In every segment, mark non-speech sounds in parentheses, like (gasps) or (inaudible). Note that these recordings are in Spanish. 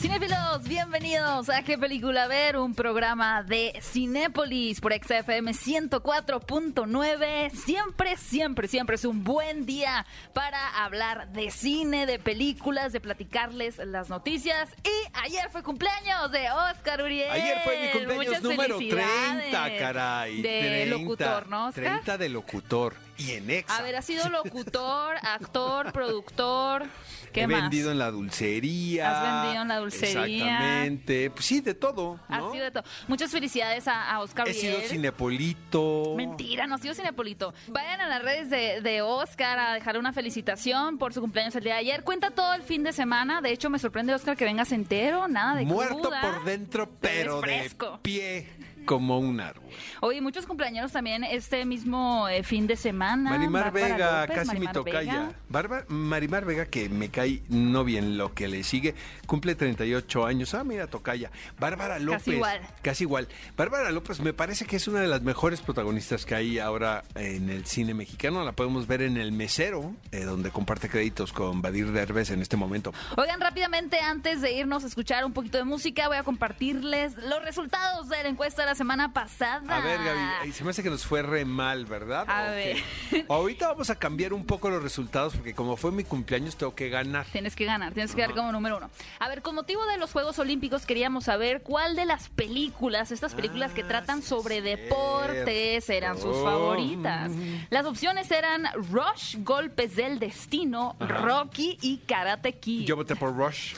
Cinéfilos, bienvenidos a ¿Qué película ver? Un programa de Cinépolis por XFM 104.9. Siempre, siempre, siempre es un buen día para hablar de cine, de películas, de platicarles las noticias. Y ayer fue cumpleaños de Oscar Uriel. Ayer fue mi cumpleaños Muchas número felicidades. 30, caray. De 30, locutor, ¿no, Oscar? 30 de locutor. Y en Exa. A ver, ha sido locutor, actor, productor. (laughs) ¿Qué He más? vendido en la dulcería. Has vendido en la dulcería. Exactamente. Pues sí, de todo. Ha ¿no? sido de todo. Muchas felicidades a, a Oscar He Uriel. sido cinepolito. Mentira, no ha sido Cinepolito. Vayan a las redes de, de Oscar a dejar una felicitación por su cumpleaños el día de ayer. Cuenta todo el fin de semana. De hecho, me sorprende, Oscar, que vengas entero, nada de Muerto cruda. por dentro, pero de pie como un árbol. Oye, muchos cumpleaños también este mismo eh, fin de semana. Marimar Bárbara Vega, López, casi mi Marimar tocaya. Vega. Bárbara- Marimar Vega, que me cae no bien lo que le sigue, cumple 38 años. Ah, mira, tocaya. Bárbara López. igual. Casi igual. Bárbara López me parece que es una de las mejores protagonistas que hay ahora en el cine mexicano. La podemos ver en El Mesero, eh, donde comparte créditos con Badir Derbez en este momento. Oigan, rápidamente, antes de irnos a escuchar un poquito de música, voy a compartirles los resultados de la encuesta de la semana pasada. A ver, Gaby, ahí se me hace que nos fue re mal, ¿verdad? A ¿O ver. Ahorita vamos a cambiar un poco los resultados porque como fue mi cumpleaños tengo que ganar. Tienes que ganar, tienes que dar como número uno. A ver, con motivo de los Juegos Olímpicos queríamos saber cuál de las películas, estas películas que Ah, tratan sobre deportes, eran sus cierto. favoritas. Las opciones eran Rush, Golpes del Destino, Rocky y Karate Kid. Yo voté por Rush.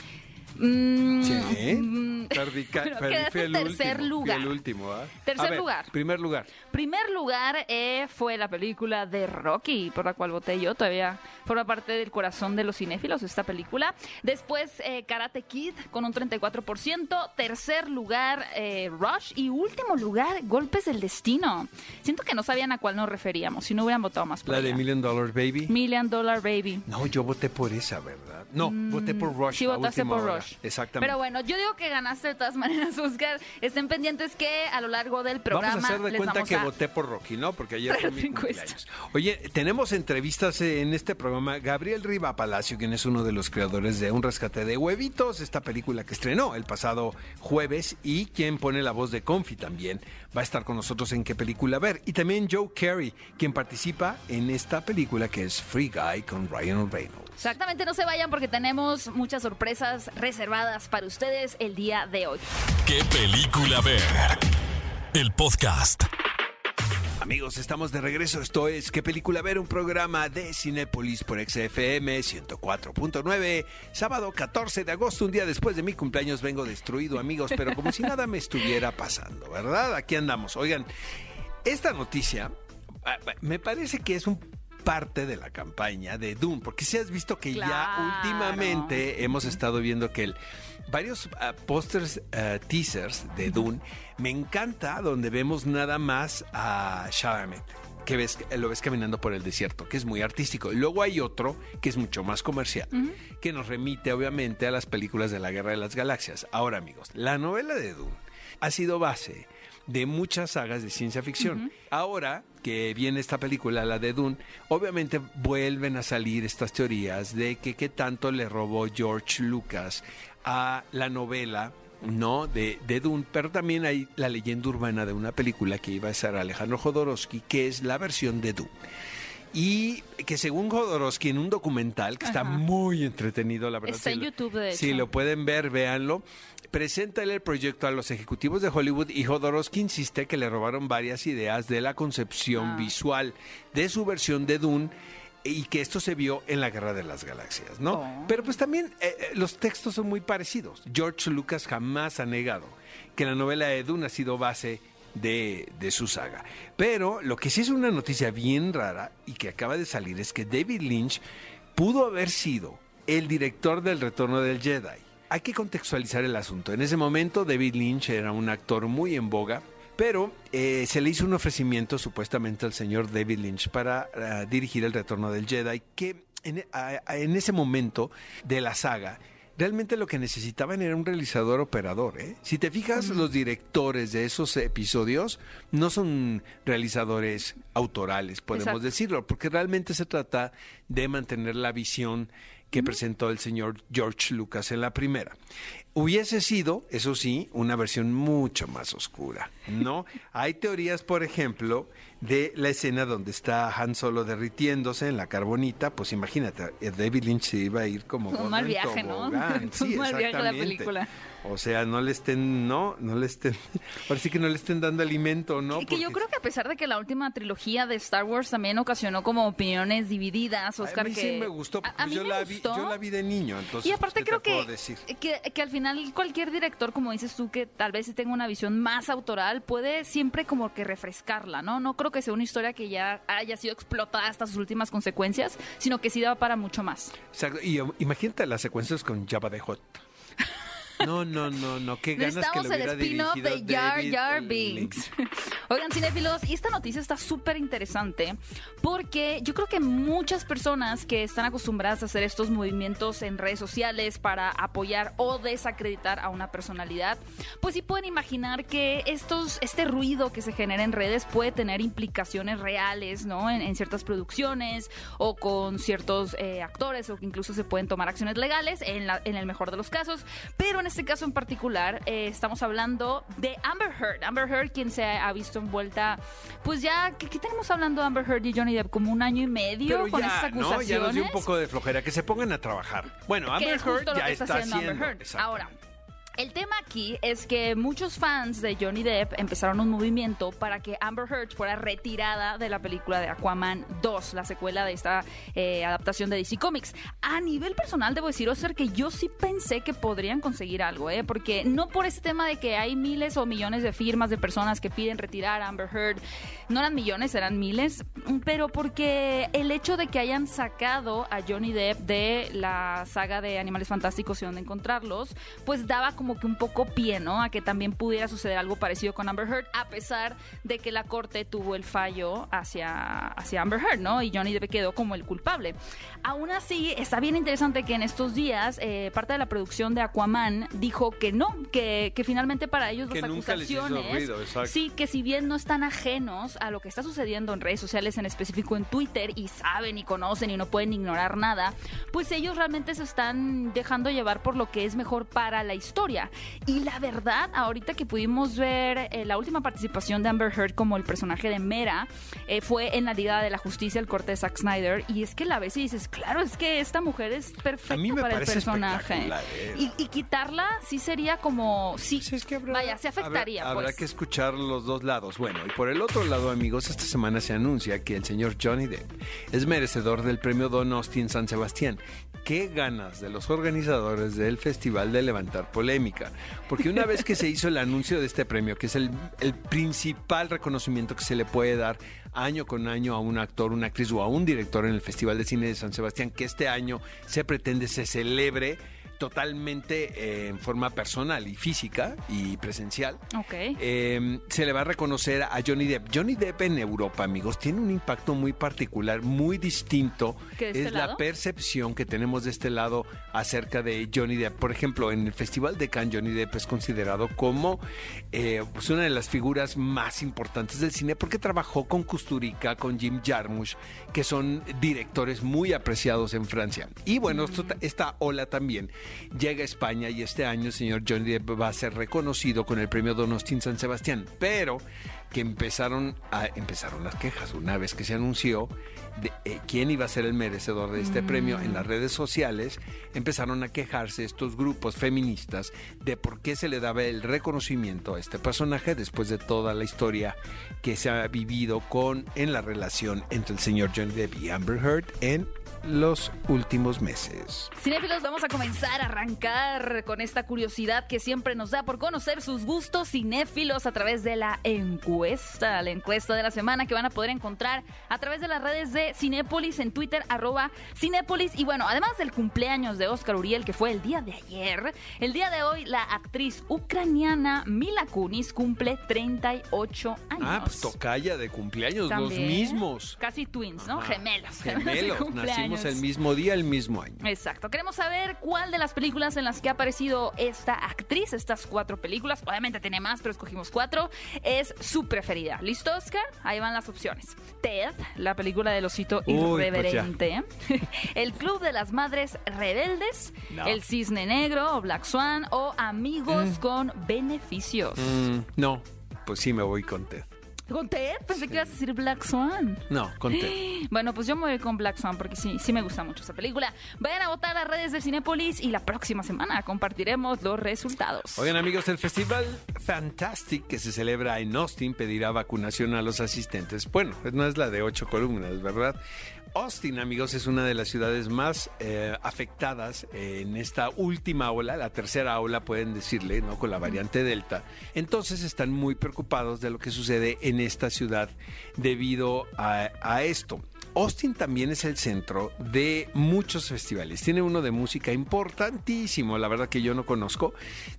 Mm, Sí. mm, Perdí, pero el tercer último, lugar. El último, ¿ah? Tercer ver, lugar. Primer lugar. Primer lugar eh, fue la película de Rocky, por la cual voté yo. Todavía forma parte del corazón de los cinéfilos esta película. Después eh, Karate Kid con un 34%. Tercer lugar eh, Rush. Y último lugar Golpes del Destino. Siento que no sabían a cuál nos referíamos. Si no hubieran votado más por La de. Million Dollar Baby. Million Dollar Baby. No, yo voté por esa, ¿verdad? No, voté por Rush. Mm, Sí, votaste por hora. Exactamente. Pero bueno, yo digo que ganaste de todas maneras, (laughs) Oscar. Estén pendientes que a lo largo del programa Vamos a hacer de les cuenta que a... voté por Rocky, ¿no? Porque ayer (laughs) fue mi cumpleaños. Oye, tenemos entrevistas en este programa. Gabriel Riva Palacio, quien es uno de los creadores de Un Rescate de Huevitos, esta película que estrenó el pasado jueves y quien pone la voz de Confi también, va a estar con nosotros en qué película ver. Y también Joe Carey, quien participa en esta película que es Free Guy con Ryan Reynolds. Exactamente, no se vayan porque tenemos muchas sorpresas reservadas para ustedes el día de hoy. ¿Qué película ver? El podcast. Amigos, estamos de regreso. Esto es ¿Qué película ver? Un programa de Cinépolis por XFM 104.9. Sábado 14 de agosto, un día después de mi cumpleaños, vengo destruido, amigos, pero como si nada me estuviera pasando, ¿verdad? Aquí andamos. Oigan, esta noticia ah, me parece que es un parte de la campaña de Doom, porque si has visto que Claro. ya últimamente hemos estado viendo que el, varios ah, pósters, ah, teasers de Dune, me encanta donde vemos nada más a Chalamet que ves, lo ves caminando por el desierto, que es muy artístico. Y luego hay otro que es mucho más comercial, que nos remite obviamente a las películas de la Guerra de las Galaxias. Ahora, amigos, la novela de Dune ha sido base de muchas sagas de ciencia ficción. Ahora que viene esta película, la de Dune, obviamente vuelven a salir estas teorías de que qué tanto le robó George Lucas a la novela no de, de Dune, pero también hay la leyenda urbana de una película que iba a ser Alejandro Jodorowsky, que es la versión de Dune. Y que según Jodorowsky en un documental que está muy entretenido, la verdad. Está si en lo- YouTube, de Si hecho. lo pueden ver, véanlo. Presenta el proyecto a los ejecutivos de Hollywood y Jodorowsky insiste que le robaron varias ideas de la concepción Ah. visual de su versión de Dune y que esto se vio en la Guerra de las Galaxias, ¿no? Oh. Pero pues también eh, eh, los textos son muy parecidos. George Lucas jamás ha negado que la novela de Dune ha sido base de, de su saga. Pero lo que sí es una noticia bien rara y que acaba de salir es que David Lynch pudo haber sido el director del Retorno del Jedi. Hay que contextualizar el asunto. En ese momento David Lynch era un actor muy en boga, pero eh, se le hizo un ofrecimiento supuestamente al señor David Lynch para ah, dirigir el Retorno del Jedi, que en, en ese momento de la saga realmente lo que necesitaban era un realizador operador. ¿eh? Si te fijas, los directores de esos episodios no son realizadores autorales, podemos Exacto. decirlo, porque realmente se trata de mantener la visión que presentó el señor George Lucas en la primera. Hubiese sido, eso sí, una versión mucho más oscura, ¿no? (laughs) Hay teorías, por ejemplo, de la escena donde está Han Solo derritiéndose en la carbonita, pues imagínate, eh, David Lynch se iba a ir como Un mal viaje, ¿no? (laughs) Sí, Un mal viaje la película. O sea, no le estén, no, no le estén, (laughs) sí que no le estén dando alimento, ¿no? Que- que yo creo que a pesar de que la última trilogía de Star Wars también ocasionó como opiniones divididas, Oscar, a mí que... sí me gustó, A- porque a mí yo, me la vi, gustó. yo la vi de niño, entonces. Y aparte ¿qué te creo que, puedo decir? que, que al final cualquier director, como dices tú, que tal vez tenga una visión más autoral, puede siempre como que refrescarla, ¿no? No creo que sea una historia que ya haya sido explotada hasta sus últimas consecuencias, sino que sí da para mucho más. Exacto, Y um, imagínate las secuencias con Jabba de Hot. (laughs) No, no, no, no, qué ganas que Necesitamos lo el spin-off de Jar Jar. Binks. (laughs) Oigan, cinéfilos, y esta noticia está súper interesante porque yo creo que muchas personas que están acostumbradas a hacer estos movimientos en redes sociales para apoyar o desacreditar a una personalidad, pues sí pueden imaginar que estos, este ruido que se genera en redes puede tener implicaciones reales, ¿no? En, en ciertas producciones o con ciertos eh, actores o que incluso se pueden tomar acciones legales en, la- en el mejor de los casos. Pero en este caso en particular eh, estamos hablando de Amber Heard. Amber Heard, quien se ha visto envuelta, pues ya, ¿qué, qué tenemos hablando de Amber Heard y Johnny Depp? Como un año y medio Pero con ya, estas ¿no? acusaciones. Ya nos dio un poco de flojera, que se pongan a trabajar. Bueno, Amber Heard ya está, haciendo Amber Heard. exactamente. Ahora, el tema aquí es que muchos fans de Johnny Depp empezaron un movimiento para que Amber Heard fuera retirada de la película de Aquaman 2, la secuela de esta eh, adaptación de DC Comics. A nivel personal, debo decir, Oscar, que yo sí pensé que podrían conseguir algo, ¿eh? porque no por ese tema de que hay miles o millones de firmas de personas que piden retirar a Amber Heard, no eran millones, eran miles, pero porque el hecho de que hayan sacado a Johnny Depp de la saga de Animales Fantásticos y dónde encontrarlos, pues daba que un poco pie, ¿no? A que también pudiera suceder algo parecido con Amber Heard, a pesar de que la corte tuvo el fallo hacia, hacia Amber Heard, ¿no? Y Johnny Depp quedó como el culpable. Aún así, está bien interesante que en estos días eh, parte de la producción de Aquaman dijo que no, que, que finalmente para ellos Que las acusaciones, ruido, sí, que si bien no están ajenos a lo que está sucediendo en redes sociales, en específico en Twitter, y saben y conocen y no pueden ignorar nada, pues ellos realmente se están dejando llevar por lo que es mejor para la historia. Y la verdad, ahorita que pudimos ver eh, la última participación de Amber Heard como el personaje de Mera, eh, fue en la Liga de la Justicia, el corte de Zack Snyder, y es que la ves y dices, claro, es que esta mujer es perfecta A mí me para el personaje. eh. Y, y quitarla sí sería como, sí, Sí, es que habrá- vaya, se afectaría. Habrá, habrá pues. que escuchar los dos lados. Bueno, y por el otro lado, amigos, esta semana se anuncia que el señor Johnny Depp es merecedor del premio Don Austin San Sebastián. Qué ganas de los organizadores del festival de levantar polémica. Porque una vez que se hizo el anuncio de este premio, que es el, principal reconocimiento que se le puede dar año con año a un actor, una actriz o a un director en el Festival de Cine de San Sebastián, que este año se pretende se celebre totalmente eh, en forma personal y física y presencial. Ok. Eh, se le va a reconocer a Johnny Depp. Johnny Depp en Europa, amigos, tiene un impacto muy particular, muy distinto. ¿Que este es la percepción que tenemos de este lado acerca de Johnny Depp. Por ejemplo, en el Festival de Cannes, Johnny Depp es considerado como eh, pues una de las figuras más importantes del cine porque trabajó con Kusturica, con Jim Jarmusch, que son directores muy apreciados en Francia. Y bueno, ta- esta ola también llega a España y este año el señor Johnny Depp va a ser reconocido con el premio Don Austin San Sebastián, pero que empezaron a empezaron las quejas una vez que se anunció eh, quién iba a ser el merecedor de este premio en las redes sociales, empezaron a quejarse estos grupos feministas de por qué se le daba el reconocimiento a este personaje después de toda la historia que se ha vivido con en la relación entre el señor Johnny Depp y Amber Heard en los últimos meses. Cinéfilos, vamos a comenzar a arrancar con esta curiosidad que siempre nos da por conocer sus gustos cinéfilos a través de la encuesta. la encuesta de la semana que van a poder encontrar a través de las redes de Cinépolis en Twitter, arroba Cinépolis. Y bueno, además del cumpleaños de Oscar Uriel, que fue el día de ayer, el día de hoy la actriz ucraniana Mila Kunis cumple 38 años. Ah, pues tocaya de cumpleaños, los mismos. Casi twins, ¿no? Ajá. Gemelos. (laughs) Gemelos, de cumpleaños. Nacimos el mismo día, el mismo año. Exacto. Queremos saber cuál de las películas en las que ha aparecido esta actriz, estas cuatro películas, obviamente tiene más, pero escogimos cuatro, es su preferida. ¿Listo, Oscar? Ahí van las opciones. Ted, la película del osito Uy, pues irreverente. (laughs) El Club de las Madres Rebeldes. No. El Cisne Negro o Black Swan. O Amigos con Beneficios. Mm, no, pues sí me voy con Ted. ¿Con Ted? Pensé que ibas a decir Black Swan. No, con Ted. (gasps) Bueno, pues yo me voy con Black Swan porque sí, sí me gusta mucho esa película. Vayan a votar a las redes de Cinépolis y la próxima semana compartiremos los resultados. Oigan amigos, el festival Fantastic que se celebra en Austin pedirá vacunación a los asistentes. Bueno, no es la de ocho columnas, ¿verdad? Austin, amigos, es una de las ciudades más eh, afectadas en esta última ola, la tercera ola, pueden decirle, ¿no? Con la variante Delta. Entonces están muy preocupados de lo que sucede en esta ciudad debido a, a esto. Austin también es el centro de muchos festivales. Tiene uno de música importantísimo, la verdad que yo no conozco.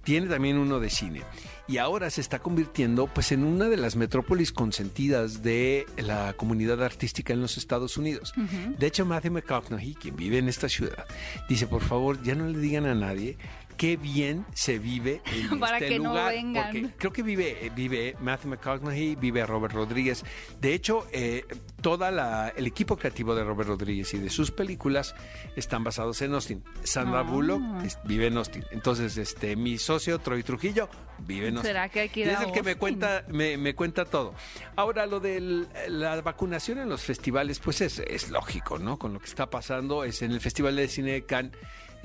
Tiene también uno de cine. Y ahora se está convirtiendo pues en una de las metrópolis consentidas de la comunidad artística en los Estados Unidos. De hecho, Matthew McConaughey, quien vive en esta ciudad, dice, por favor, ya no le digan a nadie qué bien se vive en (laughs) Para este que no lugar. vengan. Porque creo que vive, vive Matthew McConaughey, vive Robert Rodríguez. De hecho, eh, toda la, el equipo creativo de Robert Rodríguez y de sus películas están basados en Austin. Sandra Ah. Bullock es- vive en Austin. Entonces, este, mi socio Troy Trujillo vive en Austin. ¿Será que hay que ir Y es a el que me cuenta, me, me cuenta todo. Ahora, lo de la vacunación en los festivales, pues es, es lógico, ¿no? Con lo que está pasando, es en el Festival de Cine de Cannes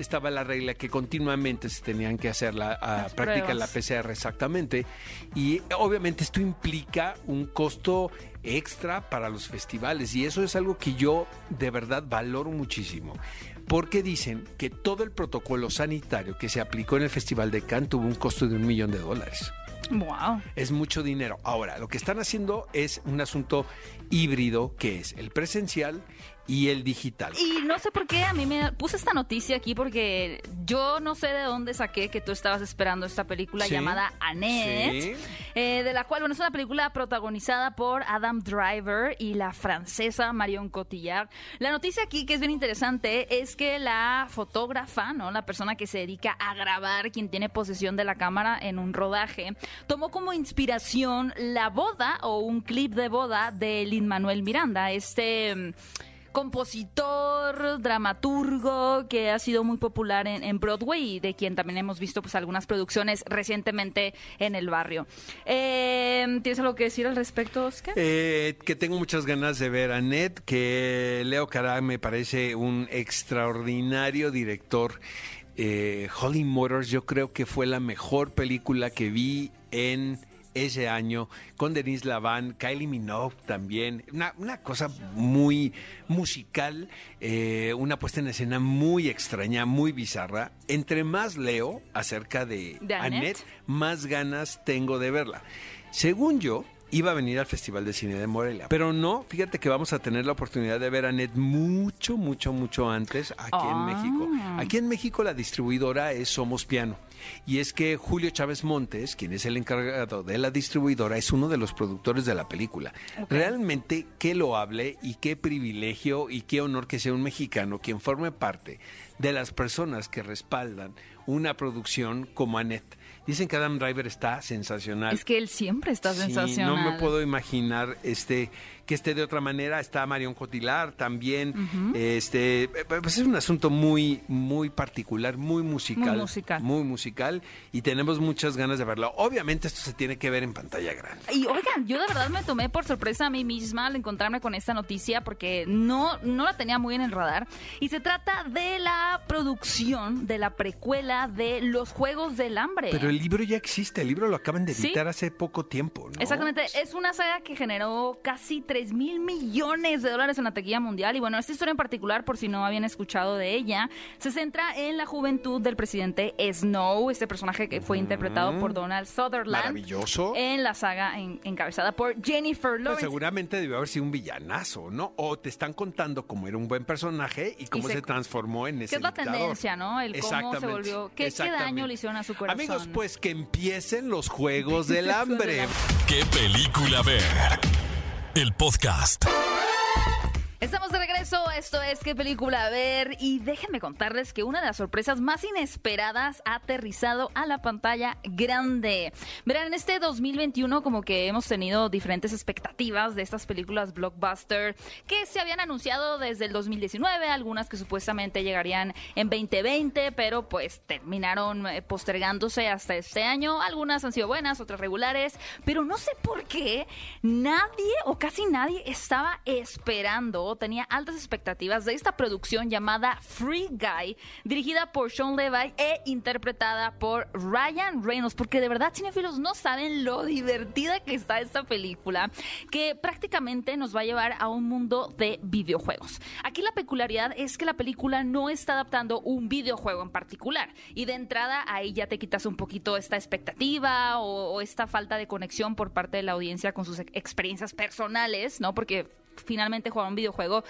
estaba la regla que continuamente se tenían que hacer la a, Las practicar la. PCR exactamente y obviamente esto implica un costo extra para los festivales y eso es algo que yo de verdad valoro muchísimo porque dicen que todo el protocolo sanitario que se aplicó en el Festival de Cannes tuvo un costo de un millón de dólares. Wow. Es mucho dinero. Ahora, lo que están haciendo es un asunto híbrido que es el presencial y el digital. Y no sé por qué a mí me puse esta noticia aquí porque yo no sé de dónde saqué que tú estabas esperando esta película Sí. llamada Annette, Sí. eh, de la cual, bueno, es una película protagonizada por Adam Driver y la francesa Marion Cotillard. La noticia aquí que es bien interesante es que la fotógrafa, ¿no? La persona que se dedica a grabar, quien tiene posesión de la cámara en un rodaje, tomó como inspiración la boda o un clip de boda de Lin Manuel Miranda, este compositor, dramaturgo que ha sido muy popular en, Broadway y de quien también hemos visto pues algunas producciones recientemente en el barrio. Eh, ¿Tienes algo que decir al respecto, Oscar? Eh, que tengo muchas ganas de ver a Ned, que Leo Cará me parece un extraordinario director. Eh, Holly Motors yo creo que fue la mejor película que vi en ese año, con Denise Lavan, Kylie Minogue también, una, una cosa muy musical, eh, una puesta en escena muy extraña, muy bizarra. Entre más leo acerca de, ¿De Annette? Annette, más ganas tengo de verla. Según yo, iba a venir al Festival de Cine de Morelia. Pero no, fíjate que vamos a tener la oportunidad de ver a Annette mucho, mucho, mucho antes aquí Ah. en México. Aquí en México la distribuidora es Somos Piano. Y es que Julio Chávez Montes, quien es el encargado de la distribuidora, es uno de los productores de la película. Realmente qué loable y qué privilegio y qué honor que sea un mexicano quien forme parte de las personas que respaldan una producción como Annette. Dicen que Adam Driver está sensacional. Es que él siempre está Sí, sensacional. no me puedo imaginar este que esté de otra manera. Está Marion Cotilar también. Este, pues es un asunto muy, muy particular, muy musical, Muy musical. muy musical, y tenemos muchas ganas de verlo. Obviamente esto se tiene que ver en pantalla grande. Y oigan, yo de verdad me tomé por sorpresa a mí misma al encontrarme con esta noticia porque no, no la tenía muy en el radar. Y se trata de la producción de la precuela de Los Juegos del Hambre. Pero el libro ya existe, el libro lo acaban de Sí. editar hace poco tiempo. ¿no? Exactamente, es una saga que generó casi 3 mil millones de dólares en la taquilla mundial. Y bueno, esta historia en particular, por si no habían escuchado de ella, se centra en la juventud del presidente Snow, este personaje que fue interpretado por Donald Sutherland. Maravilloso. En la saga en- encabezada por Jennifer Pues Lawrence. seguramente debió haber sido un villanazo, ¿no? O te están contando cómo era un buen personaje y cómo se- se, transformó en ese ¿Qué es la dictador. tendencia, no? El cómo se volvió. ¿Qué, qué daño le hicieron a su corazón? Amigos, pues que empiecen los Juegos del (laughs) Hambre. ¿Qué película ver? El podcast. Estamos de regreso, esto es qué película ver y déjenme contarles que una de las sorpresas más inesperadas ha aterrizado a la pantalla grande. Verán, en este 2021 como que hemos tenido diferentes expectativas de estas películas blockbuster que se habían anunciado desde el 2019, algunas que supuestamente llegarían en 2020, pero pues terminaron eh, postergándose hasta este año. Algunas han sido buenas, otras regulares, pero no sé por qué nadie o casi nadie estaba esperando, tenía altas expectativas de esta producción llamada Free Guy, dirigida por Sean Levy e interpretada por Ryan Reynolds, porque de verdad cinefilos no saben lo divertida que está esta película, que prácticamente nos va a llevar a un mundo de videojuegos. Aquí la peculiaridad es que la película no está adaptando un videojuego en particular, y de entrada ahí ya te quitas un poquito esta expectativa o, o esta falta de conexión por parte de la audiencia con sus ex- experiencias personales, ¿no? Porque finalmente jugar un videojuego,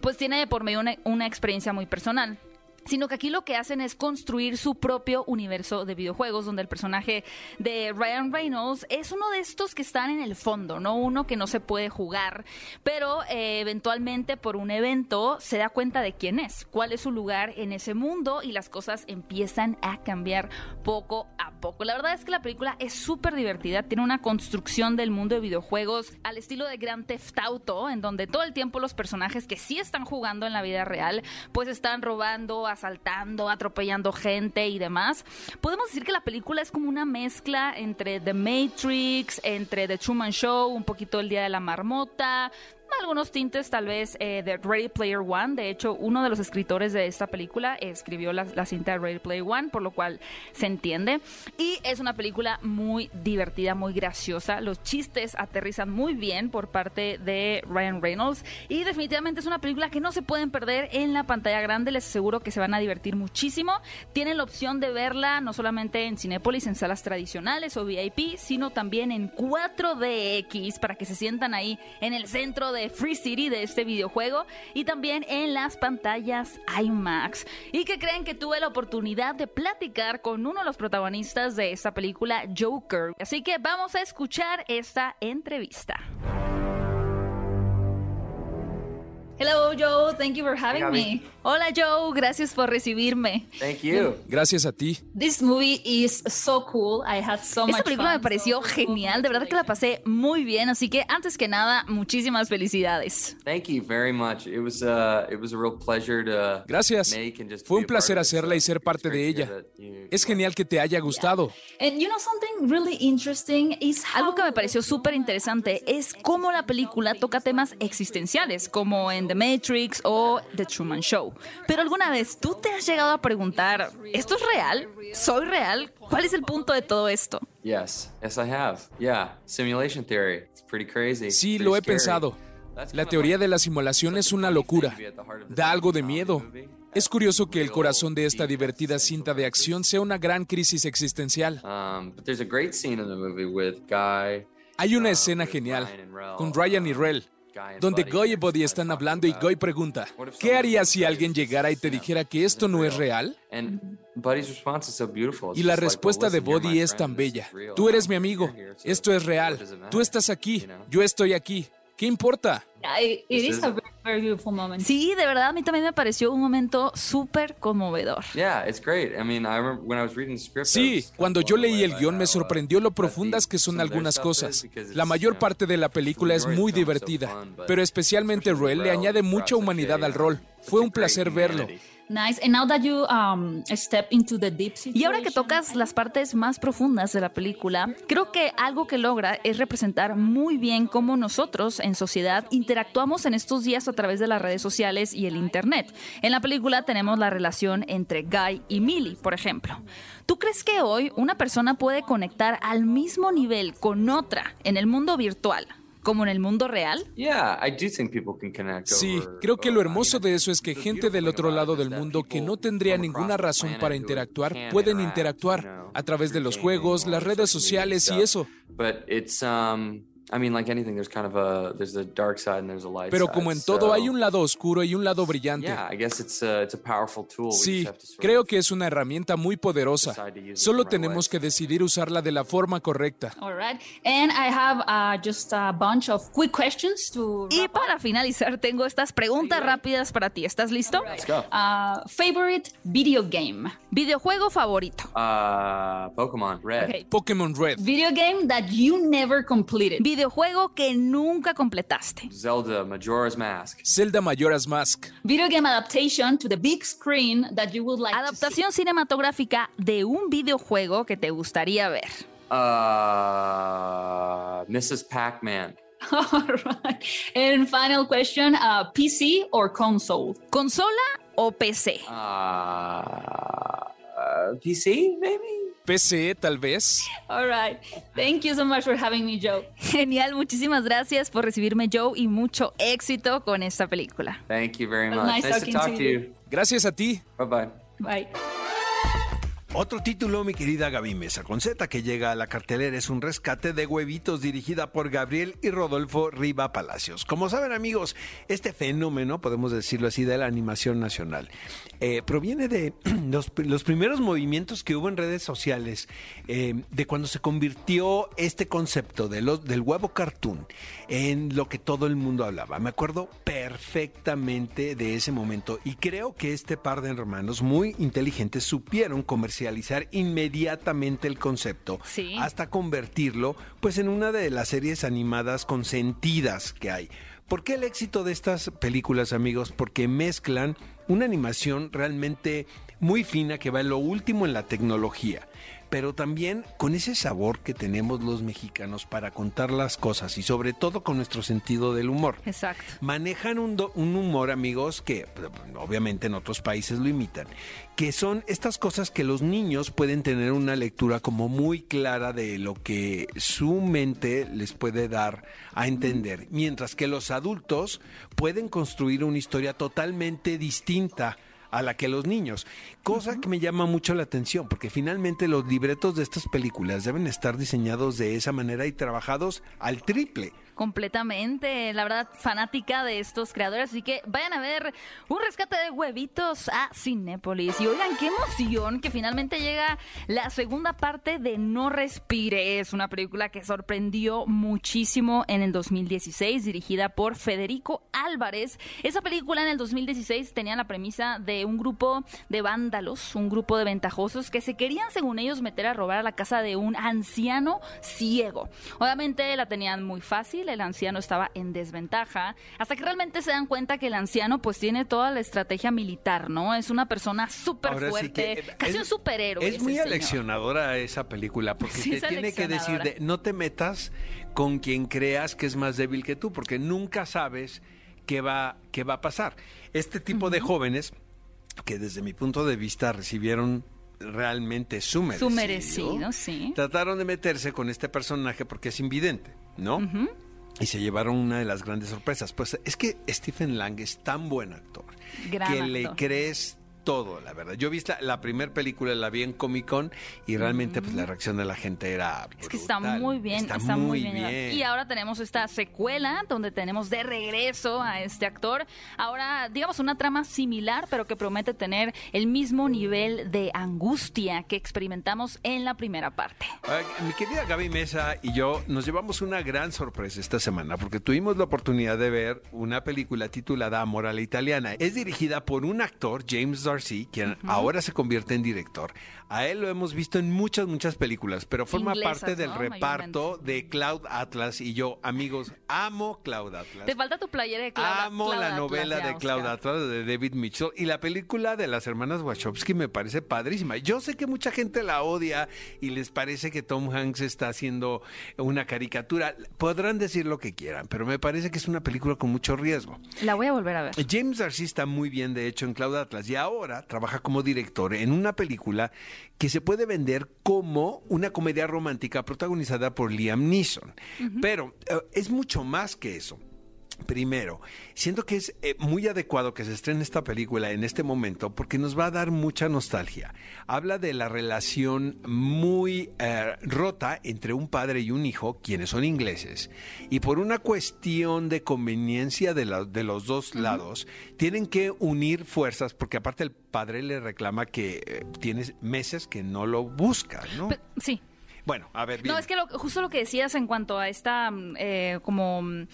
pues tiene de por medio una, una experiencia muy personal sino que aquí lo que hacen es construir su propio universo de videojuegos, donde el personaje de Ryan Reynolds es uno de estos que están en el fondo, no uno que no se puede jugar, pero eh, eventualmente por un evento se da cuenta de quién es, cuál es su lugar en ese mundo y las cosas empiezan a cambiar poco a poco. La verdad es que la película es súper divertida, tiene una construcción del mundo de videojuegos al estilo de Grand Theft Auto, en donde todo el tiempo los personajes que sí están jugando en la vida real, pues están robando, asaltando, atropellando gente y demás. Podemos decir que la película es como una mezcla entre The Matrix, entre The Truman Show, un poquito El Día de la Marmota, algunos tintes tal vez eh, de Ready Player One. De hecho, uno de los escritores de esta película escribió la, la cinta de Ready Player One, por lo cual se entiende. Y es una película muy divertida, muy graciosa. Los chistes aterrizan muy bien por parte de Ryan Reynolds. Y definitivamente es una película que no se pueden perder en la pantalla grande. Les aseguro que se van a divertir muchísimo. Tienen la opción de verla no solamente en Cinépolis, en salas tradicionales o VIP, sino también en 4DX para que se sientan ahí en el centro de Free City de este videojuego y también en las pantallas IMAX. Y que creen que tuve la oportunidad de platicar con uno de los protagonistas de esta película, Joker. Así que vamos a escuchar esta entrevista. Hello Joe, thank you for having me. Hola Joe, gracias por recibirme. Thank you. Gracias a ti. This movie is so cool. I had so much Esta película me fun. pareció genial, de verdad que la pasé muy bien, así que antes que nada, muchísimas felicidades. Thank you very much. It was uh, it was a real pleasure to Gracias. make and just Fue be un a placer part of this. hacerla y ser It's parte de ella. Es genial que te haya gustado. And you know something really interesting is how Algo que me pareció súper interesante es cómo la película toca temas existenciales, como en The Matrix o The Truman Show. Pero alguna vez tú te has llegado a preguntar, ¿esto es real? ¿Soy real? ¿Cuál es el punto de todo esto? Yes, yes, I have. Yeah, simulation theory. It's pretty crazy. Sí, lo he pensado. La teoría de la simulación es una locura. Da algo de miedo. Es curioso que el corazón de esta divertida cinta de acción sea una gran crisis existencial. Um, but there's a great scene in the movie with Guy. Hay una uh, escena genial con Ryan y um, Rel, donde Guy y Buddy están hablando y Guy pregunta, ¿qué harías si alguien llegara y te dijera que esto no es real? Y la respuesta de Buddy es tan bella. Tú eres mi amigo. Esto es real. Tú estás aquí. Yo estoy aquí. ¿Qué importa? It This is is- a very, very beautiful moment. Sí, de verdad, a mí también me pareció un momento súper conmovedor. Yeah, it's great. I mean, I remember when I was reading the script. I Sí, cuando yo leí el guion me sorprendió lo profundas que son algunas cosas. La mayor parte de la película es muy divertida, pero especialmente Rel le añade mucha humanidad al rol. Fue un placer verlo. Nice. And now that you um, step into the deep situation. Y ahora que tocas las partes más profundas de la película, creo que algo que logra es representar muy bien cómo nosotros en sociedad interactuamos en estos días a través de las redes sociales y el Internet. En la película tenemos la relación entre Guy y Millie, por ejemplo. ¿Tú crees que hoy una persona puede conectar al mismo nivel con otra en el mundo virtual? Como en el mundo real? Sí, creo que lo hermoso de eso es que gente del otro lado del mundo que no tendría ninguna razón para interactuar pueden interact, interactuar a través de los juegos, las redes sociales y eso. But it's I mean like anything there's kind of a there's a dark side and there's a light Pero side. como en todo so- hay un lado oscuro y un lado brillante. Yeah, I guess it's a, it's a powerful tool. We Sí, just have to sort creo que es una herramienta muy poderosa. Solo tenemos que decidir usarla de la forma correcta. All right. And I have uh, just a bunch of quick questions to. Y para finalizar, tengo estas preguntas rápidas para ti. ¿Estás listo? Let's go. Uh, favorite video game? Videojuego favorito. Uh, Pokemon Red. Okay. Pokémon Red. Video game that you never completed. Videojuego que nunca completaste. Zelda Majora's Mask. Zelda Majora's Mask. Video game adaptation to the big screen that you would like to see. Adaptación cinematográfica de un videojuego que te gustaría ver. Uh, Mrs. Pac-Man. (laughs) All right. And final question: uh, PC or console? ¿Consola o PC? Uh, uh, PC maybe. PC, tal vez. All right. Thank you so much for having me, Joe. Genial, muchísimas gracias por recibirme Joe y mucho éxito con esta película. Thank you very much. nice nice to talk to to you. you. Gracias a ti. Bye bye. Bye. Otro título, mi querida Gaby Mesa con Z, que llega a la cartelera es un rescate de huevitos dirigida por Gabriel y Rodolfo Riva Palacios. Como saben amigos, este fenómeno, podemos decirlo así, de la animación nacional, eh, proviene de (clears throat) los, primeros movimientos que hubo en redes sociales, eh, de cuando se convirtió este concepto de los, del huevo cartoon en lo que todo el mundo hablaba. Me acuerdo perfectamente de ese momento y creo que este par de hermanos muy inteligentes supieron comercializar inmediatamente el concepto Sí. hasta convertirlo pues en una de las series animadas consentidas que hay. ¿Por qué el éxito de estas películas, amigos? Porque mezclan una animación realmente muy fina que va en lo último en la tecnología, pero también con ese sabor que tenemos los mexicanos para contar las cosas y sobre todo con nuestro sentido del humor. Exacto. Manejan un, do- un humor, amigos, que pues, obviamente en otros países lo imitan, que son estas cosas que los niños pueden tener una lectura como muy clara de lo que su mente les puede dar a entender, mientras que los adultos pueden construir una historia totalmente distinta a la que los niños. Cosa que me llama mucho la atención, porque finalmente los libretos de estas películas deben estar diseñados de esa manera y trabajados al triple. Completamente, la verdad, fanática de estos creadores. Así que vayan a ver un rescate de huevitos a Cinépolis. Y oigan, qué emoción que finalmente llega la segunda parte de No Respires, una película que sorprendió muchísimo en el 2016, dirigida por Federico Álvarez. Esa película en el 2016 tenía la premisa de un grupo de vándalos, un grupo de ventajosos que se querían, según ellos, meter a robar a la casa de un anciano ciego. Obviamente la tenían muy fácil, el anciano estaba en desventaja, hasta que realmente se dan cuenta que el anciano pues tiene toda la estrategia militar, ¿no? Es una persona súper sí fuerte, que, eh, casi es- un superhéroe. Es muy señor. aleccionadora esa película, porque Sí, te tiene que decir de no te metas con quien creas que es más débil que tú, porque nunca sabes qué va, qué va a pasar. Este tipo de jóvenes, que desde mi punto de vista recibieron realmente su merecido, Su merecido, sí. trataron de meterse con este personaje porque es invidente, ¿no? Y se llevaron una de las grandes sorpresas. Pues es que Stephen Lang es tan buen actor Gran que le crees todo, la verdad. Yo vi la, la primera película, la vi en Comic Con y realmente pues la reacción de la gente era Es que está muy bien, está, está, muy bien. bien. Y ahora tenemos esta secuela donde tenemos de regreso a este actor. Ahora, digamos, una trama similar, pero que promete tener el mismo nivel de angustia que experimentamos en la primera parte. Mi querida Gaby Mesa y yo nos llevamos una gran sorpresa esta semana porque tuvimos la oportunidad de ver una película titulada Amor a la Italiana. Es dirigida por un actor, James Darcy, quien ahora se convierte en director. A él lo hemos visto en muchas, muchas películas, pero forma Inglesas, parte del ¿no? reparto de Cloud Atlas y yo, amigos, amo Cloud Atlas. Te falta tu playera de Cloud Amo Cloud la Atlas novela de Cloud. Atlas de David Mitchell y la película de las hermanas Wachowski me parece padrísima. Yo sé que mucha gente la odia y les parece que Tom Hanks está haciendo una caricatura. Podrán decir lo que quieran, pero me parece que es una película con mucho riesgo. La voy a volver a ver. James Darcy está muy bien, de hecho, en Cloud Atlas y ahora ahora trabaja como director en una película que se puede vender como una comedia romántica protagonizada por Liam Neeson. Pero eh, es mucho más que eso. Primero, siento que es eh, muy adecuado que se estrene esta película en este momento porque nos va a dar mucha nostalgia. Habla de la relación muy eh, rota entre un padre y un hijo, quienes son ingleses, y por una cuestión de conveniencia de, la- de los dos lados, tienen que unir fuerzas porque aparte el padre le reclama que eh, tienes meses que no lo busca, ¿no? Sí. Bueno, a ver, bien. No, es que lo- justo lo que decías en cuanto a esta, mm, eh, como mm,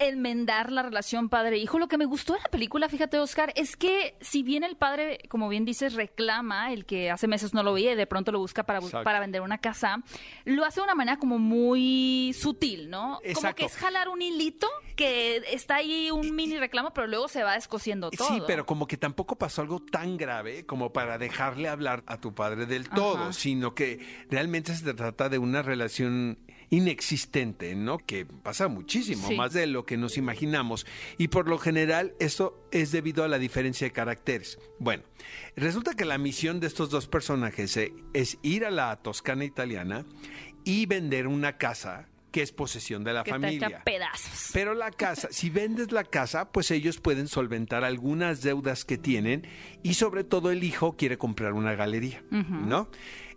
enmendar la relación padre-hijo, lo que me gustó de la película, fíjate, Oscar, es que si bien el padre, como bien dices, reclama el que hace meses no lo veía y de pronto lo busca para, Exacto. para vender una casa, lo hace de una manera como muy sutil, ¿no? Como que es jalar un hilito que está ahí un mini reclamo, pero luego se va descosiendo todo. Sí, pero como que tampoco pasó algo tan grave como para dejarle hablar a tu padre del todo, Ajá. sino que realmente se trata de una relación inexistente, ¿no? Que pasa muchísimo, Sí. más de lo que nos imaginamos. Y por lo general esto es debido a la diferencia de caracteres. Bueno, resulta que la misión de estos dos personajes eh, es ir a la Toscana italiana y vender una casa que es posesión de la que familia. pedazos. Pero la casa, si vendes la casa, pues ellos pueden solventar algunas deudas que tienen y sobre todo el hijo quiere comprar una galería, ¿no?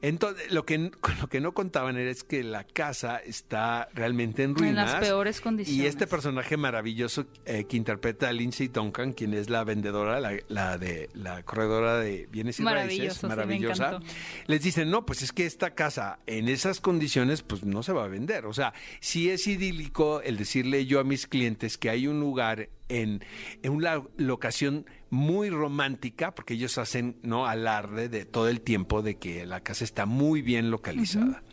Entonces, lo que, (laughs) lo que no contaban era es que la casa está realmente en En ruinas. las peores condiciones. Y este personaje maravilloso eh, que interpreta a Lindsay Duncan, quien es la vendedora, la, la de la corredora de bienes y raíces, sí, me maravillosa, encantó. les dicen, no, pues es que esta casa en esas condiciones, pues no se va a vender. O sea, sí es idílico el decirle yo a mis clientes que hay un lugar en, en una locación muy romántica, porque ellos hacen no alarde de todo el tiempo de que la casa está muy bien localizada.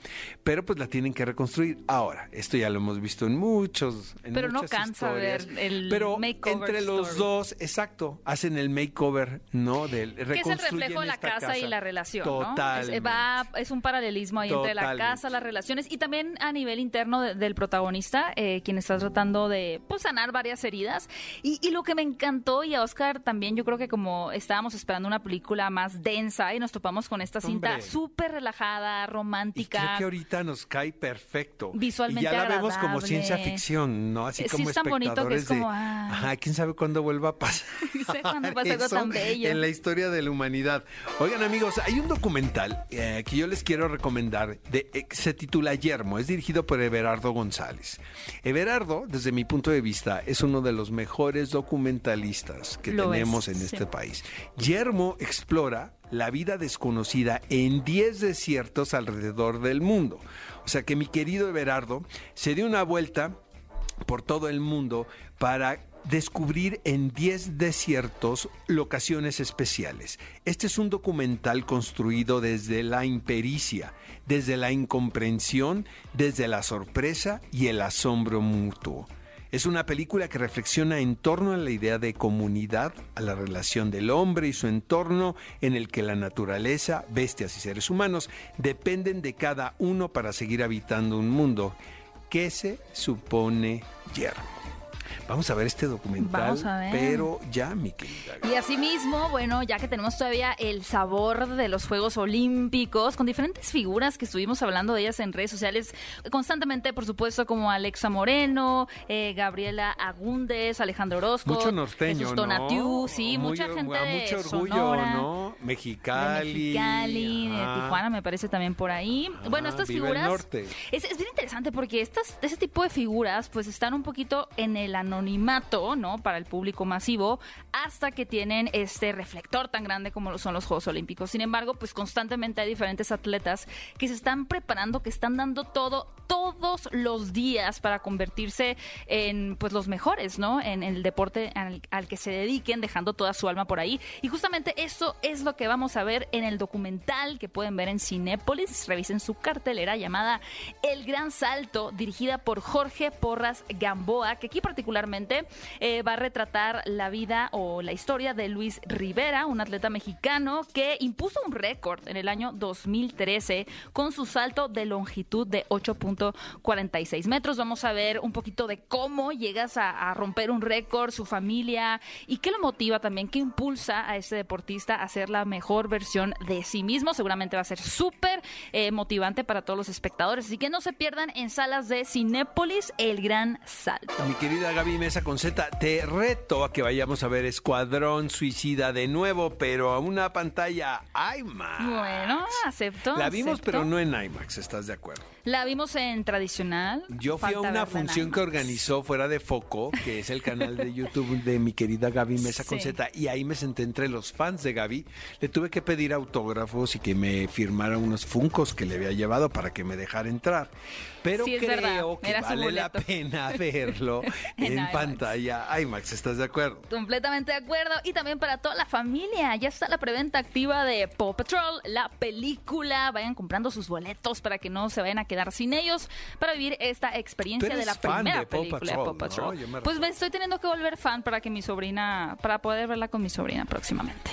Pero pues la tienen que reconstruir. Ahora, esto ya lo hemos visto en muchos. En Pero no cansa historias. ver el Pero makeover entre los dos, exacto, hacen el makeover, ¿no? Del Que es el reflejo de la casa, y la relación, ¿no? Totalmente. Es, va- es un paralelismo ahí entre la casa, las relaciones y también a nivel interno de- del protagonista, eh, quien está tratando de pues, sanar varias heridas. Y, y lo que me encantó, y a Oscar también, yo creo que como estábamos esperando una película más densa y nos topamos con esta cinta súper relajada, Y creo romántica. que ahorita nos cae perfecto. Visualmente Y ya la vemos como ciencia ficción, ¿no? Así sí como es tan bonito que es de, ah. Ajá, quién sabe cuándo vuelva a pasar. (laughs) cuándo pasa algo tan bello. En la historia de la humanidad. Oigan, amigos, hay un documental eh, que yo les quiero recomendar. De, eh, se titula Yermo. Es dirigido por Everardo González. Everardo, desde mi punto de vista, es uno de los mejores documentalistas que Lo tenemos es, en sí. este país. Yermo explora la vida desconocida en 10 desiertos alrededor del mundo. O sea que mi querido Everardo se dio una vuelta por todo el mundo para descubrir en 10 desiertos locaciones especiales. Este es un documental construido desde la impericia, desde la incomprensión, desde la sorpresa y el asombro mutuo. Es una película que reflexiona en torno a la idea de comunidad, a la relación del hombre y su entorno, en el que la naturaleza, bestias y seres humanos dependen de cada uno para seguir habitando un mundo que se supone yermo. Vamos a ver este documental, Vamos a ver. pero ya, mi querida. Y asimismo, bueno, ya que tenemos todavía el sabor de los Juegos Olímpicos, con diferentes figuras que estuvimos hablando de ellas en redes sociales constantemente, por supuesto, como Alexa Moreno, eh, Gabriela Agúndez, Alejandro Orozco, Mucho norteño, Jesús ¿no? Donatiu, sí, Muy- mucha gente a de Mucho orgullo, Sonora, ¿no? de Mexicali. Mexicali, de. Tijuana, me parece también por ahí. bueno, estas figuras... Es, es bien interesante porque estas, ese tipo de figuras pues están un poquito en el anonimato, ¿no? Para el público masivo, hasta que tienen este reflector tan grande como lo son los Juegos Olímpicos. Sin embargo, pues constantemente hay diferentes atletas que se están preparando, que están dando todo todos los días para convertirse en pues los mejores, ¿no? En, el deporte al, al que se dediquen, dejando toda su alma por ahí. Y justamente eso es lo que vamos a ver en el documental que pueden ver en Cinépolis. Revisen su cartelera llamada El Gran Salto, dirigida por Jorge Porras Gamboa, que aquí particularmente eh, va a retratar la vida o la historia de Luis Rivera, un atleta mexicano que impuso un récord en el año 2013 con su salto de longitud de 8.46 metros. Vamos a ver un poquito de cómo llegas a, a romper un récord, su familia y qué lo motiva también, qué impulsa a este deportista a ser la mejor versión de sí mismo. Seguramente va a ser súper eh, motivante para todos los espectadores. Así que no se pierdan en salas de Cinépolis el gran salto. Mi querida Gaby Mesa con Z, te reto a que vayamos a ver Escuadrón Suicida de nuevo, pero a una pantalla IMAX. Bueno, acepto. La vimos, acepto. pero no en IMAX, ¿estás de acuerdo? La vimos en tradicional. Yo fui a una función que organizó fuera de Foco, que es el canal de YouTube de mi querida Gaby Mesa con Sí. Z, y ahí me senté entre los fans de Gaby. Le tuve que pedir autógrafos y que me firmara unos funcos que le había llevado para que me dejara entrar. Pero Sí, creo verdad, que era vale la (laughs) pena verlo (laughs) En en, IMAX. pantalla IMAX, ¿estás de acuerdo? Completamente de acuerdo. Y también para toda la familia. Ya está la preventa activa de Paw Patrol, la película. Vayan comprando sus boletos para que no se vayan a quedar sin ellos para vivir esta experiencia de la fan primera de Paw película de Paw Patrol. ¿no? Yo me Pues me estoy teniendo que volver fan para que mi sobrina, para poder verla con mi sobrina próximamente.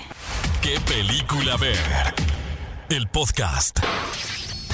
¿Qué película ver? El podcast.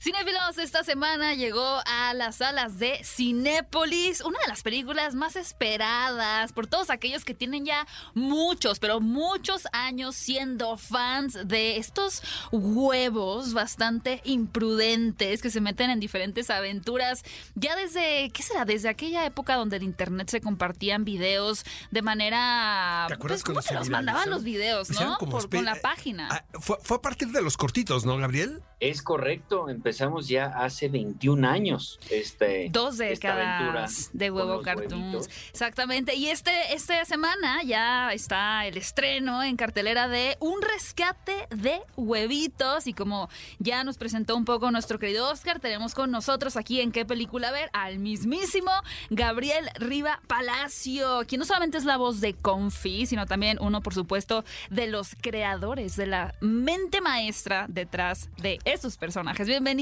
FM. Cinéfilos, esta semana llegó a las salas de Cinépolis, una de las películas más esperadas por todos aquellos que tienen ya muchos, pero muchos años siendo fans de estos huevos bastante imprudentes que se meten en diferentes aventuras. Ya desde, ¿qué será? Desde aquella época donde el internet se compartían videos de manera... ¿Te acuerdas pues, ¿Cómo se los mandaban los videos, Pues no? como Por- espe- con la página. Ah, fue, fue a partir de los cortitos, ¿no, Gabriel? Es correcto, empezamos ya hace 21 años este, Dos décadas de huevo cartoons. Exactamente. Y este, esta semana ya está el estreno en cartelera de Un rescate de huevitos. Y como ya nos presentó un poco nuestro querido Oscar, tenemos con nosotros aquí en qué película ver al mismísimo Gabriel Riva Palacio, quien no solamente es la voz de Confi, sino también uno, por supuesto, de los creadores, de la mente maestra detrás de estos personajes. Bienvenido,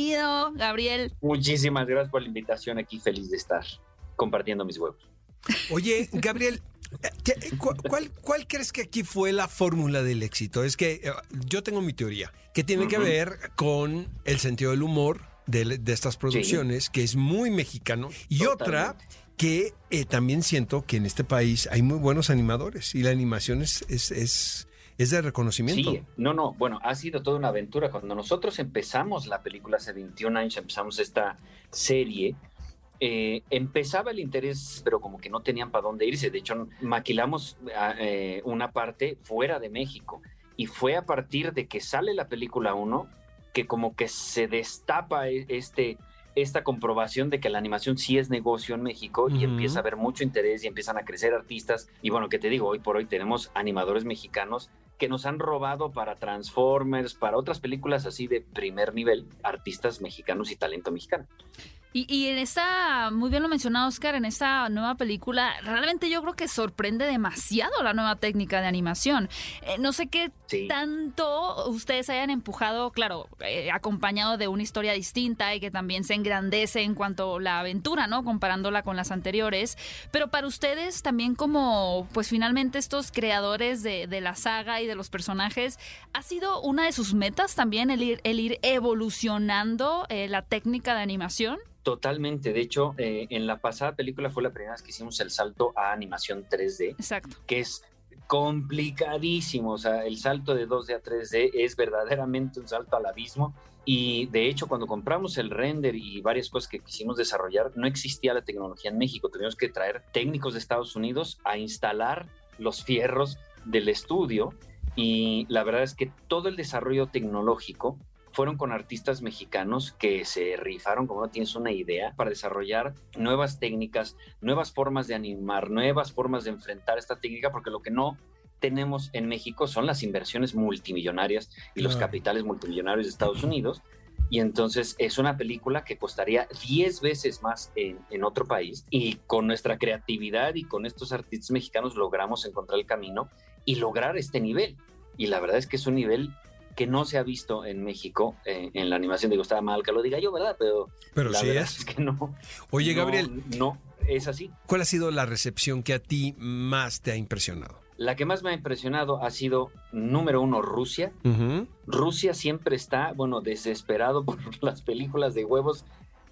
Gabriel. Muchísimas gracias por la invitación aquí, feliz de estar compartiendo mis huevos. Oye, Gabriel, eh, ¿qué- cu- ¿cuál, cuál crees que aquí fue la fórmula del éxito? Es que eh, yo tengo mi teoría, que tiene que ver con el sentido del humor de, de estas producciones, que es muy mexicano, y otra que eh, también siento que en este país hay muy buenos animadores y la animación es, es, es, es de reconocimiento. Sí, no, no, bueno, ha sido toda una aventura. Cuando nosotros empezamos la película hace 21 años, empezamos esta serie, eh, empezaba el interés, pero como que no tenían para dónde irse. De hecho, maquilamos ah, eh, una parte fuera de México. Y fue a partir de que sale la película 1 que como que se destapa e- este, esta comprobación de que la animación sí es negocio en México y Ujú. empieza a haber mucho interés y empiezan a crecer artistas. Y bueno, que te digo, hoy por hoy tenemos animadores mexicanos que nos han robado para Transformers, para otras películas así de primer nivel, artistas mexicanos y talento mexicano. Y, y en esta, muy bien lo mencionado Oscar, en esta nueva película, realmente yo creo que sorprende demasiado la nueva técnica de animación. Eh, no sé qué Sí. tanto ustedes hayan empujado, claro, eh, acompañado de una historia distinta y que también se engrandece en cuanto a la aventura, ¿no? Comparándola con las anteriores. Pero para ustedes también como, pues finalmente estos creadores de, de la saga y de los personajes, ¿ha sido una de sus metas también el ir, el ir evolucionando eh, la técnica de animación? Totalmente. De hecho, eh, en la pasada película fue la primera vez que hicimos el salto a animación 3D, Exacto. que es complicadísimo. O sea, el salto de 2D a 3D es verdaderamente un salto al abismo. Y de hecho, cuando compramos el render y varias cosas que quisimos desarrollar, no existía la tecnología en México. Tuvimos que traer técnicos de Estados Unidos a instalar los fierros del estudio. Y la verdad es que todo el desarrollo tecnológico fueron con artistas mexicanos que se rifaron, como no tienes una idea, para desarrollar nuevas técnicas, nuevas formas de animar, nuevas formas de enfrentar esta técnica, porque lo que no tenemos en México son las inversiones multimillonarias y los capitales multimillonarios de Estados Unidos. Y entonces es una película que costaría 10 veces más en, en otro país. Y con nuestra creatividad y con estos artistas mexicanos logramos encontrar el camino y lograr este nivel. y la verdad es que es un nivel que no se ha visto en México eh, en la animación. Digo, está mal que lo diga yo, ¿verdad? Pero, Pero la sí verdad es. que no. Oye, no, Gabriel, No, es así. ¿cuál ha sido la recepción que a ti más te ha impresionado? La que más me ha impresionado ha sido, número uno, Rusia. Rusia siempre está, bueno, desesperado (laughs) por las películas de huevos.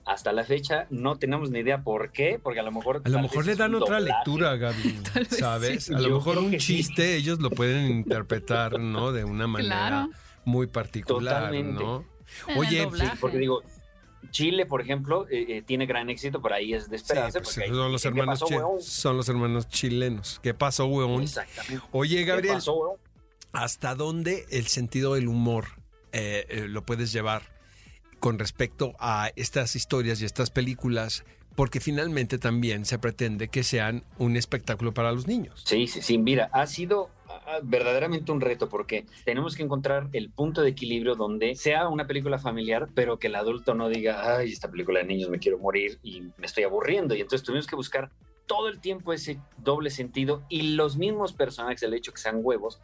Hasta la fecha no tenemos ni idea por qué, porque a lo mejor... A lo mejor le dan otra doblaje. lectura, (laughs) Gaby, ¿sabes? sí. A lo Yo mejor un sí. chiste ellos lo pueden interpretar, ¿no? De una (laughs) manera Claro. Muy particular, Totalmente. ¿no? Oye. Porque digo, Chile, por ejemplo, eh, eh, tiene gran éxito, pero ahí es de Sí, esperarse. pues, porque son los ¿qué hermanos pasó, weón? son los hermanos chilenos. ¿Qué pasó, weón? Exactamente. Oye, ¿Qué Gabriel, pasó? ¿hasta dónde el sentido del humor eh, eh, lo puedes llevar con respecto a estas historias y estas películas? Porque finalmente también se pretende que sean un espectáculo para los niños. Sí, sí, sí. Mira, ha sido verdaderamente un reto porque tenemos que encontrar el punto de equilibrio donde sea una película familiar, pero que el adulto no diga, ay, esta película de niños me quiero morir y me estoy aburriendo. Y entonces tuvimos que buscar todo el tiempo ese doble sentido y los mismos personajes, el hecho que sean huevos,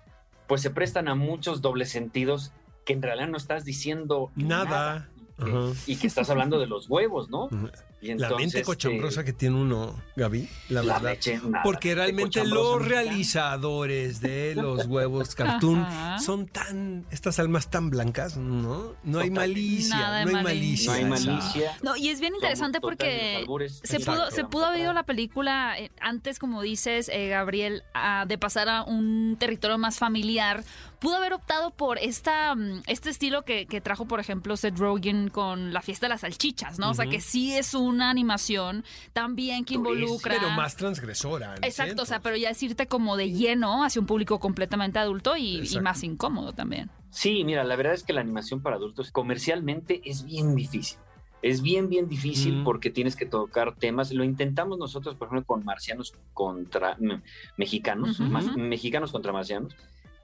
pues se prestan a muchos dobles sentidos que en realidad no estás diciendo Nada. Ajá. y que estás hablando de los huevos, ¿no? Ujú. Y La mente cochambrosa eh, que tiene uno, Gaby, la, la verdad. leche, nada, Porque realmente los realizadores de los (laughs) huevos cartoon son tan, estas almas tan blancas, ¿no? No hay malicia, Nada no hay malicia. No hay malicia. No, y es bien interesante porque se Exacto. pudo, se pudo haber ido la película eh, antes, como dices, eh, Gabriel, a- de pasar a un territorio más familiar. Pudo haber optado por esta, mm, este estilo que, que trajo, por ejemplo, Seth Rogen con la fiesta de las salchichas, ¿no? O sea, que sí es una animación también que involucra... Pero más transgresora. Exacto, o sea, centros. pero ya es irte como de lleno hacia un público completamente adulto y, y más incómodo también. Sí, mira, la verdad es que la animación para adultos comercialmente es bien difícil. Es bien, bien difícil Mm. porque tienes que tocar temas. Lo intentamos nosotros, por ejemplo, con marcianos contra me- mexicanos, Ujú, más- ujú. mexicanos contra marcianos.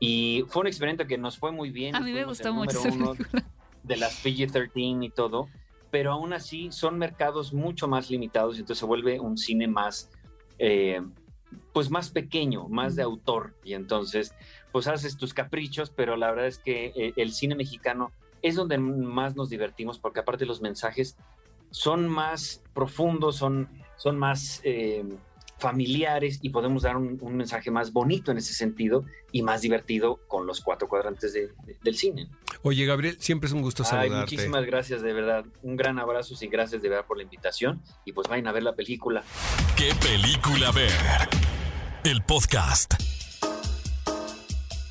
Y fue un experimento que nos fue muy bien. A mí me gustó mucho uno de las PG-13 y todo, pero aún así son mercados mucho más limitados y entonces se vuelve un cine más, eh, pues más pequeño, más de autor. Y entonces pues haces tus caprichos, pero la verdad es que eh, el cine mexicano es donde más nos divertimos porque aparte los mensajes son más profundos, son, son más eh, familiares y podemos dar un, un mensaje más bonito en ese sentido y más divertido con los cuatro cuadrantes de- de- del cine. Oye, Gabriel, siempre es un gusto Ay, saludarte. muchísimas gracias, de verdad. Un gran abrazo y gracias de verdad por la invitación. Y pues vayan a ver la película. ¿Qué película ver? El podcast.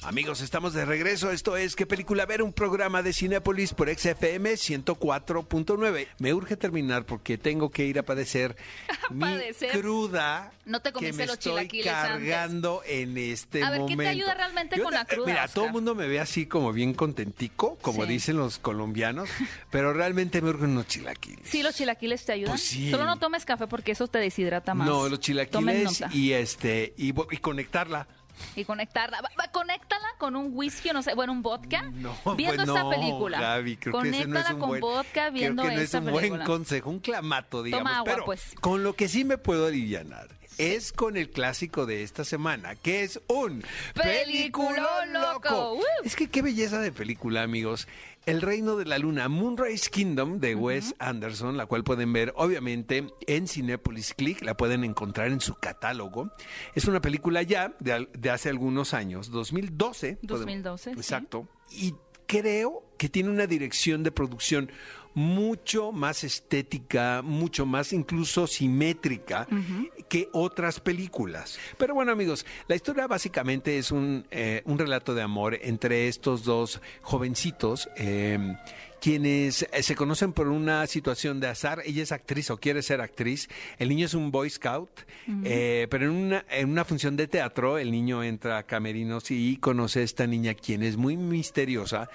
Amigos, estamos de regreso. Esto es ¿Qué película ver? Un programa de Cinépolis por XFM 104.9. Me urge terminar porque tengo que ir a padecer (laughs) mi padecer? cruda No te que comiste me los estoy antes. cargando en este A ver, ¿qué te momento. ayuda realmente Yo con la cruda, Mira, Oscar? todo el mundo me ve así como bien contentico, como Sí. dicen los colombianos, (laughs) pero realmente me urgen unos chilaquiles. Sí, los chilaquiles te ayudan. Pues sí. Solo no tomes café porque eso te deshidrata más. No, los chilaquiles y este y, y conectarla. Y conectarla. Va- va, conéctala con un whisky no sé, bueno, un vodka. No, viendo pues esta no, película. Gaby, creo que ese Conéctala no es un con buen, vodka viendo creo que no esta es un película. buen consejo, un clamato, digamos. agua, pero pues. con lo que sí me puedo alivianar es con el clásico de esta semana, que es un Peliculón loco. Es que qué belleza de película, amigos. El Reino de la Luna, Moonrise Kingdom de Wes Anderson, la cual pueden ver obviamente en Cinepolis Click, la pueden encontrar en su catálogo. Es una película ya de, de hace algunos años, 2012. podemos- 2012, sí. Exacto. Y creo que tiene una dirección de producción mucho más estética, mucho más incluso simétrica que otras películas. Pero bueno amigos, la historia básicamente es un, eh, un relato de amor entre estos dos jovencitos. eh, quienes eh, se conocen por una situación de azar. Ella es actriz o quiere ser actriz. El niño es un Boy Scout, eh, pero en una, en una función de teatro el niño entra a camerinos y conoce a esta niña quien es muy misteriosa.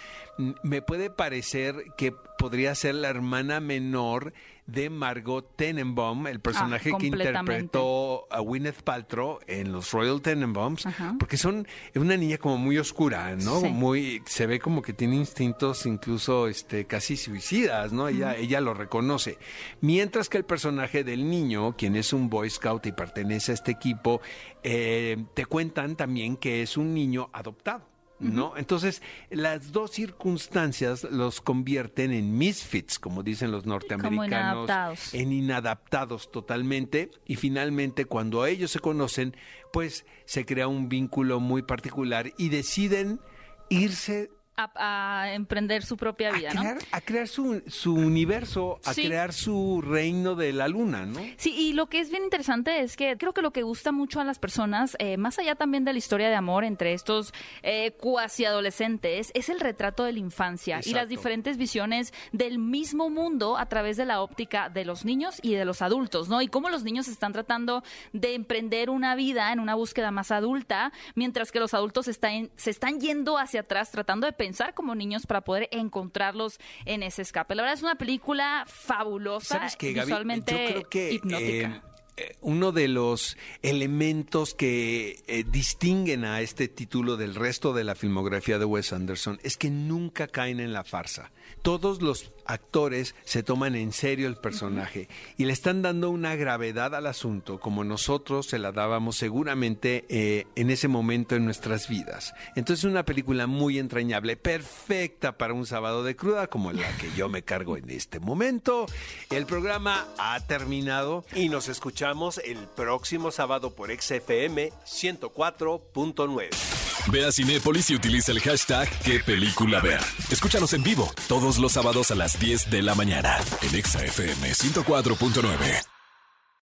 Me puede parecer que podría ser la hermana menor de Margot Tenenbaum, el personaje que interpretó a Gwyneth Paltrow en los Royal Tenenbaums, Ajá. porque son una niña como muy oscura, ¿no? Sí. Muy se ve como que tiene instintos incluso este casi suicidas, ¿no? Ella ella lo reconoce. Mientras que el personaje del niño, quien es un Boy Scout y pertenece a este equipo, eh, te cuentan también que es un niño adoptado. ¿No? Entonces, las dos circunstancias los convierten en misfits, como dicen los norteamericanos, inadaptados. en inadaptados totalmente, y finalmente cuando ellos se conocen, pues se crea un vínculo muy particular y deciden irse A, a emprender su propia a vida, ¿no? a crear su, su universo, a Sí. crear su reino de la luna, ¿no? Sí, y lo que es bien interesante es que creo que lo que gusta mucho a las personas, eh, más allá también de la historia de amor entre estos eh, cuasi adolescentes, es el retrato de la infancia y las diferentes visiones del mismo mundo a través de la óptica de los niños y de los adultos, ¿no? Y cómo los niños están tratando de emprender una vida en una búsqueda más adulta, mientras que los adultos están, se están yendo hacia atrás tratando de pensar como niños para poder encontrarlos en ese escape. La verdad es una película fabulosa, ¿Sabes qué, Gaby? visualmente Yo creo que hipnótica. eh, eh, uno de los elementos que eh, distinguen a este título del resto de la filmografía de Wes Anderson es que nunca caen en la farsa. Todos los actores se toman en serio el personaje y le están dando una gravedad al asunto como nosotros se la dábamos seguramente eh, en ese momento en nuestras vidas. Entonces es una película muy entrañable, perfecta para un sábado de cruda como la que yo me cargo en este momento. El programa ha terminado Y nos escuchamos el próximo sábado por XFM 104.9. Ve a Cinépolis y utiliza el hashtag qué película ver. Escúchanos en vivo todos los sábados a las 10 de la mañana en Exa FM 104.9.